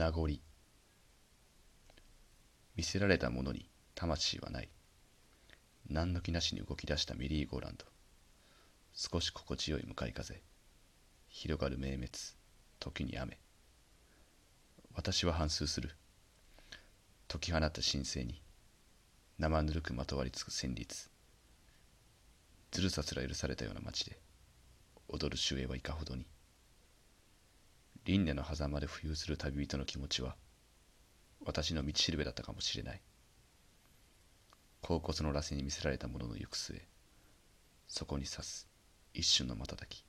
名残。見せられたものに魂はない。何の気なしに動き出したメリーゴーランド。少し心地よい向かい風。広がる明滅。時に雨。私は反芻する。解き放った神聖に。生ぬるくまとわりつく旋律。ずるさすら許されたような街で。踊る守衛はいかほどに。輪廻の狭間で浮遊する旅人の気持ちは私の道しるべだったかもしれない。甲骨の螺旋に見せられたものの行く末そこに刺す一瞬の瞬き。